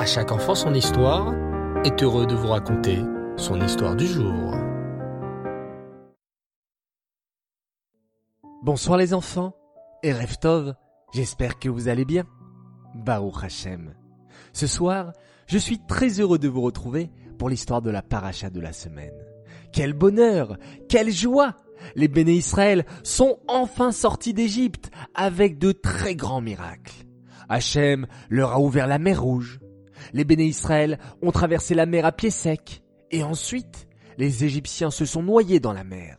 À chaque enfant son histoire est heureux de vous raconter son histoire du jour. Bonsoir les enfants et Reftov, j'espère que vous allez bien. Baruch Hashem. Ce soir, je suis très heureux de vous retrouver pour l'histoire de la paracha de la semaine. Quel bonheur, quelle joie Les béné Israël sont enfin sortis d'Égypte avec de très grands miracles. Hachem leur a ouvert la mer rouge. Les béné Israël ont traversé la mer à pied sec. Et ensuite, les Égyptiens se sont noyés dans la mer.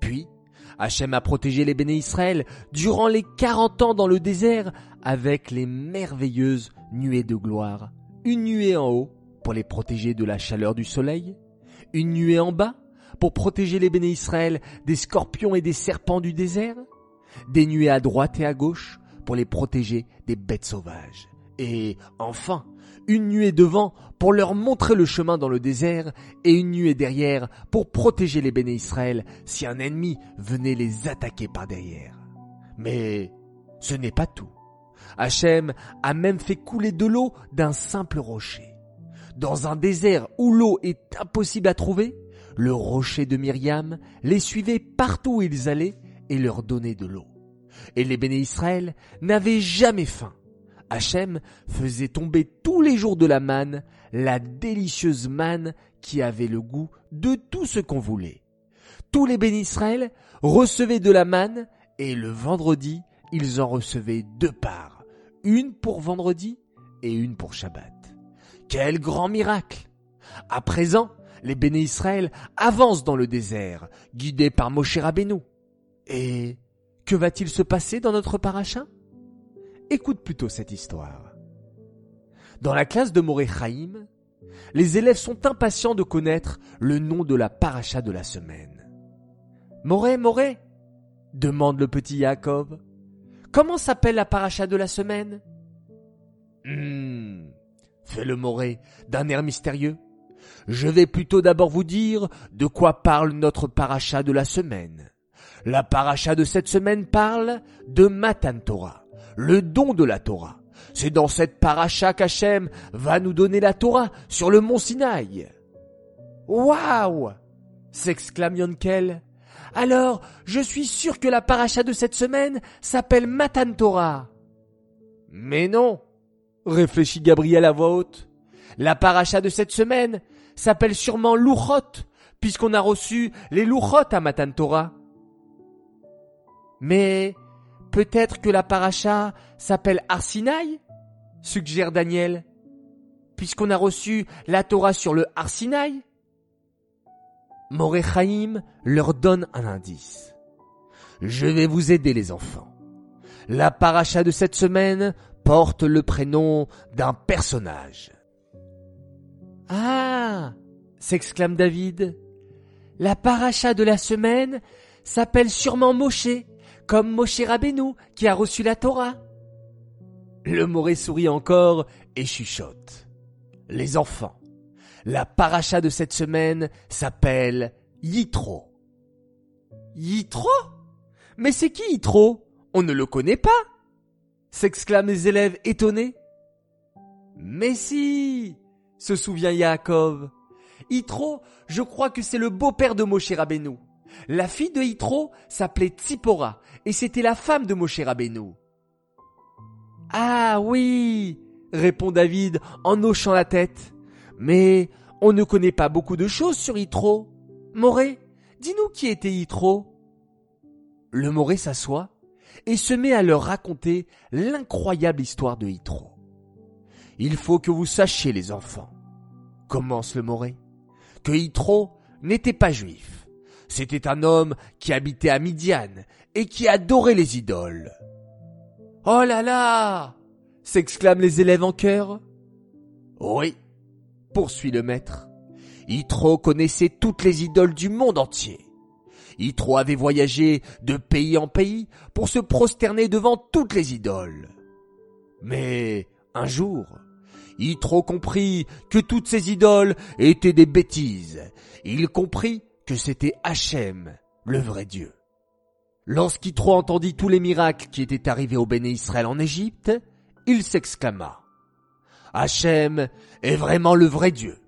Puis, Hachem a protégé les béné Israël durant les quarante ans dans le désert avec les merveilleuses nuées de gloire. Une nuée en haut pour les protéger de la chaleur du soleil, une nuée en bas pour protéger les béné Israël des scorpions et des serpents du désert, des nuées à droite et à gauche pour les protéger des bêtes sauvages, et enfin une nuée devant pour leur montrer le chemin dans le désert et une nuée derrière pour protéger les béné Israël si un ennemi venait les attaquer par derrière. Mais ce n'est pas tout. Hachem a même fait couler de l'eau d'un simple rocher. Dans un désert où l'eau est impossible à trouver, le rocher de Myriam les suivait partout où ils allaient et leur donnait de l'eau. Et les béné Israël n'avaient jamais faim. Hachem faisait tomber tous les jours de la manne, la délicieuse manne qui avait le goût de tout ce qu'on voulait. Tous les béné Israël recevaient de la manne et le vendredi, ils en recevaient deux parts, une pour vendredi et une pour Shabbat. Quel grand miracle À présent, les béné Israël avancent dans le désert, guidés par Moshe Rabbeinu. Et que va-t-il se passer dans notre paracha Écoute plutôt cette histoire. Dans la classe de Moré Chaim, les élèves sont impatients de connaître le nom de la paracha de la semaine. Moré, Moré demande le petit Yaakov. Comment s'appelle la paracha de la semaine? Hmm, fait le Moré d'un air mystérieux. Je vais plutôt d'abord vous dire de quoi parle notre paracha de la semaine. La paracha de cette semaine parle de Matan Torah, le don de la Torah. C'est dans cette paracha qu'Hachem va nous donner la Torah sur le mont Sinaï. Waouh s'exclame Yonkel. Alors, je suis sûr que la paracha de cette semaine s'appelle Matan Torah. Mais non, réfléchit Gabriel à voix haute. La paracha de cette semaine s'appelle sûrement Louchot, puisqu'on a reçu les Louchot à Matan Torah. Mais peut-être que la paracha s'appelle Arsinaï suggère Daniel, puisqu'on a reçu la Torah sur le Arsinaï. Morechaim leur donne un indice. Je vais vous aider les enfants. La paracha de cette semaine porte le prénom d'un personnage. Ah s'exclame David. La paracha de la semaine s'appelle sûrement Moshe, comme Moshe Rabbeinu qui a reçu la Torah. Le Moré sourit encore et chuchote. Les enfants, la paracha de cette semaine s'appelle Yitro. Yitro? Mais c'est qui Yitro? On ne le connaît pas s'exclament les élèves étonnés. Mais si se souvient Yaakov. Yitro, je crois que c'est le beau-père de Moshe Rabbeinu. La fille de Yitro s'appelait Tzipora et c'était la femme de Moshe Rabbeinu. Ah oui, répond David en hochant la tête. Mais on ne connaît pas beaucoup de choses sur Yitro. Moré, dis-nous qui était Yitro. Le Moré s'assoit et se met à leur raconter l'incroyable histoire de Yitro. Il faut que vous sachiez, les enfants, commence le Moré, que Yitro n'était pas juif. C'était un homme qui habitait à Midian et qui adorait les idoles. Oh là là s'exclament les élèves en chœur. Oui, poursuit le maître. Yitro connaissait toutes les idoles du monde entier. Yitro avait voyagé de pays en pays pour se prosterner devant toutes les idoles. Mais un jour, Yitro comprit que toutes ces idoles étaient des bêtises. Il comprit que c'était Hachem, le vrai Dieu. Lorsqu'Yitro entendit tous les miracles qui étaient arrivés au béné Israël en Égypte, il s'exclama. Hachem est vraiment le vrai Dieu.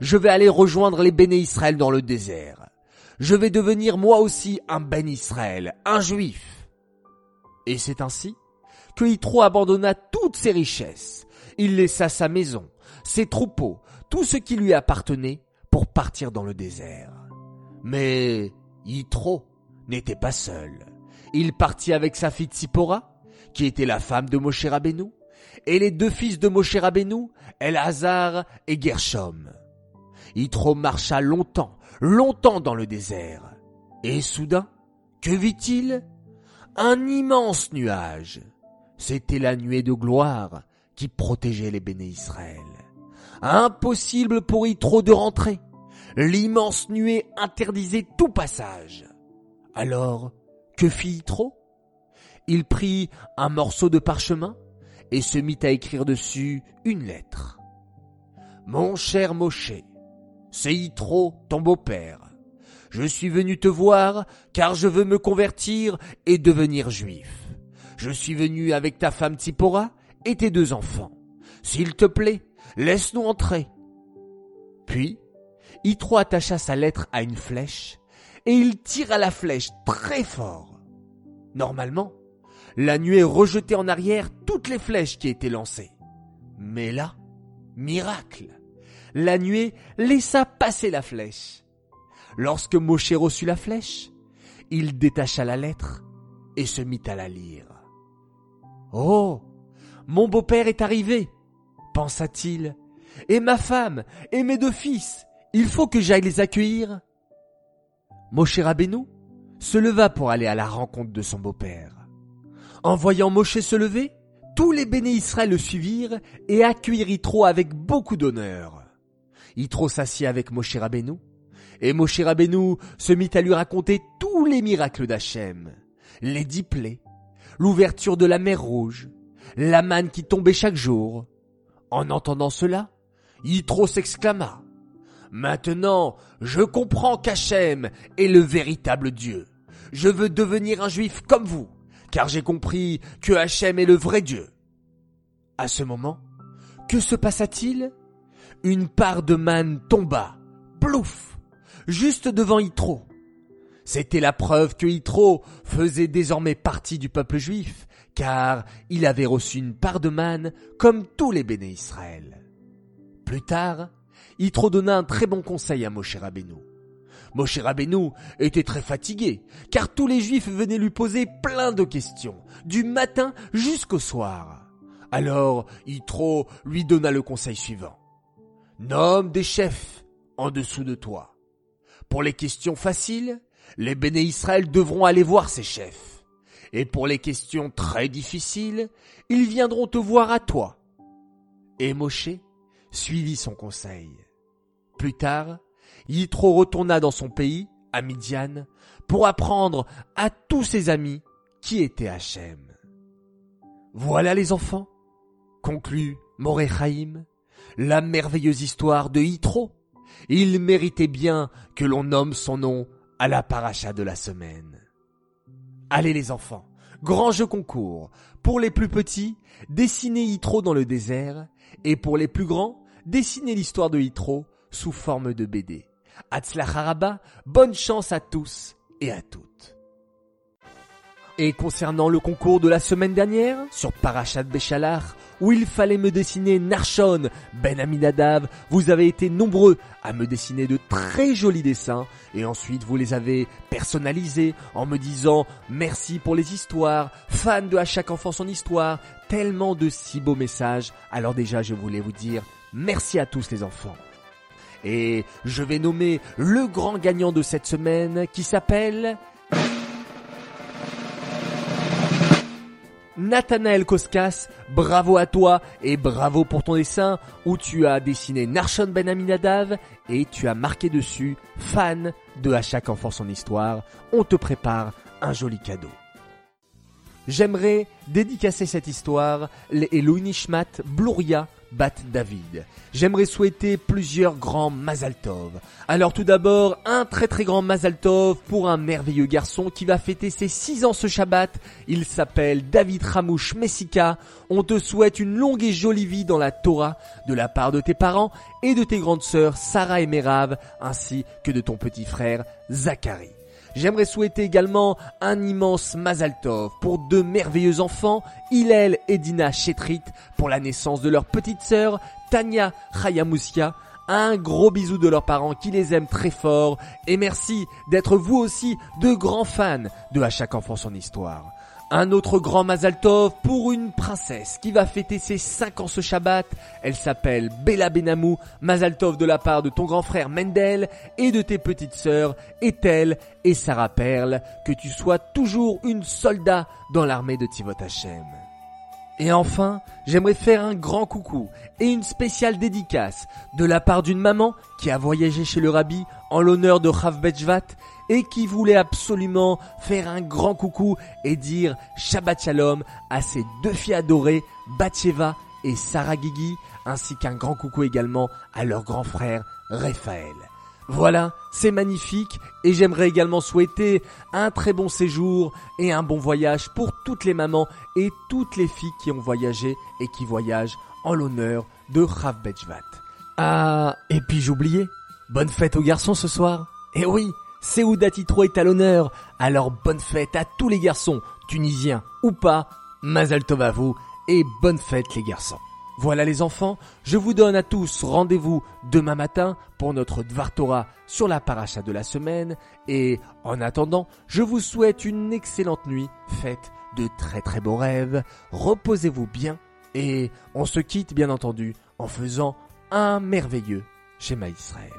Je vais aller rejoindre les béné Israël dans le désert. Je vais devenir moi aussi un ben Israël, un juif. Et c'est ainsi que Yitro abandonna toutes ses richesses. Il laissa sa maison, ses troupeaux, tout ce qui lui appartenait pour partir dans le désert. Mais Yitro n'était pas seul. Il partit avec sa fille Tzipora, qui était la femme de Moshe Rabbeinu, et les deux fils de Moshe Rabbeinu, Elazar et Gershom. Yitro marcha longtemps, longtemps dans le désert. Et soudain, que vit-il? Un immense nuage. C'était la nuée de gloire qui protégeait les béné Israël. Impossible pour Yitro de rentrer. L'immense nuée interdisait tout passage. Alors, que fit Yitro? Il prit un morceau de parchemin et se mit à écrire dessus une lettre. Mon cher Moshe, c'est Yitro, ton beau-père. Je suis venu te voir car je veux me convertir et devenir juif. Je suis venu avec ta femme Tsipora et tes deux enfants. S'il te plaît, laisse-nous entrer. Puis, Yitro attacha sa lettre à une flèche et il tira la flèche très fort. Normalement, la nuée rejetait en arrière toutes les flèches qui étaient lancées. Mais là, miracle, la nuée laissa passer la flèche. Lorsque Moshe reçut la flèche, il détacha la lettre et se mit à la lire. Oh, mon beau-père est arrivé, pensa-t-il, et ma femme, et mes deux fils, il faut que j'aille les accueillir. Moshe Rabbeinu se leva pour aller à la rencontre de son beau-père. En voyant Moshe se lever, tous les béné Israël le suivirent et accueillirent Yitro avec beaucoup d'honneur. Yitro s'assit avec Moshe Rabbeinu, et Moshe Rabbeinu se mit à lui raconter tous les miracles d'Hachem, les dix plaies, l'ouverture de la mer rouge, la manne qui tombait chaque jour. En entendant cela, Yitro s'exclama. Maintenant, je comprends qu'Hachem est le véritable Dieu. Je veux devenir un juif comme vous, car j'ai compris que Hachem est le vrai Dieu. À ce moment, que se passa-t-il? Une part de manne tomba, plouf, juste devant Yitro. C'était la preuve que Yitro faisait désormais partie du peuple juif, car il avait reçu une part de manne comme tous les béné Israël. Plus tard, Yitro donna un très bon conseil à Moshe Rabbeinu. Moshe Rabbeinu était très fatigué, car tous les juifs venaient lui poser plein de questions, du matin jusqu'au soir. Alors Yitro lui donna le conseil suivant. Nomme des chefs en dessous de toi. Pour les questions faciles, les béné Israël devront aller voir ces chefs. Et pour les questions très difficiles, ils viendront te voir à toi. Et Moshe suivit son conseil. Plus tard, Yitro retourna dans son pays, à Midian, pour apprendre à tous ses amis qui était Hachem. Voilà les enfants, conclut Morechaim, la merveilleuse histoire de Yitro. Il méritait bien que l'on nomme son nom à la paracha de la semaine. Allez les enfants, grand jeu concours. Pour les plus petits, dessinez Yitro dans le désert, et pour les plus grands, dessinez l'histoire de Yitro sous forme de BD. Haraba, bonne chance à tous et à toutes. Et concernant le concours de la semaine dernière, sur Parashat Béchalar, où il fallait me dessiner Narshon, Ben Aminadav, vous avez été nombreux à me dessiner de très jolis dessins, et ensuite vous les avez personnalisés en me disant merci pour les histoires, fan de à chaque enfant son histoire, tellement de si beaux messages, alors déjà je voulais vous dire merci à tous les enfants. Et je vais nommer le grand gagnant de cette semaine qui s'appelle Nathanaël Koskas, bravo à toi et bravo pour ton dessin où tu as dessiné Narshon Ben Aminadav et tu as marqué dessus fan de À chaque enfant son histoire. On te prépare un joli cadeau. J'aimerais dédicacer cette histoire Nishmat Bluria Bat David. J'aimerais souhaiter plusieurs grands Mazaltov. Alors tout d'abord, un très très grand Mazaltov pour un merveilleux garçon qui va fêter ses 6 ans ce Shabbat. Il s'appelle David Ramouche Messika. On te souhaite une longue et jolie vie dans la Torah de la part de tes parents et de tes grandes sœurs Sarah et Merav ainsi que de ton petit frère Zachary. J'aimerais souhaiter également un immense Mazaltov pour deux merveilleux enfants, Hillel et Dina Chetrit, pour la naissance de leur petite sœur, Tania Chayamoussia. Un gros bisou de leurs parents qui les aiment très fort et merci d'être vous aussi de grands fans de À chaque enfant son histoire. Un autre grand Mazaltov pour une princesse qui va fêter ses 5 ans ce Shabbat. Elle s'appelle Bella Benamou, Mazaltov de la part de ton grand frère Mendel et de tes petites sœurs Ethel et Sarah Perle. Que tu sois toujours une soldat dans l'armée de Tivot Hashem. Et enfin, j'aimerais faire un grand coucou et une spéciale dédicace de la part d'une maman qui a voyagé chez le rabbi en l'honneur de Chav Betjvat et qui voulait absolument faire un grand coucou et dire Shabbat Shalom à ses deux filles adorées, Batsheva et Sarah Gigi, ainsi qu'un grand coucou également à leur grand frère Raphaël. Voilà, c'est magnifique et j'aimerais également souhaiter un très bon séjour et un bon voyage pour toutes les mamans et toutes les filles qui ont voyagé et qui voyagent en l'honneur de Rav Bejvat. Ah, et puis j'oubliais, bonne fête aux garçons ce soir. Et oui, Seouda Titro est à l'honneur, alors bonne fête à tous les garçons, tunisiens ou pas, Mazal Tov vous et bonne fête les garçons. Voilà les enfants, je vous donne à tous rendez-vous demain matin pour notre Dvar Torah sur la paracha de la semaine et en attendant, je vous souhaite une excellente nuit, faites de très très beaux rêves, reposez-vous bien et on se quitte bien entendu en faisant un merveilleux schéma Israël.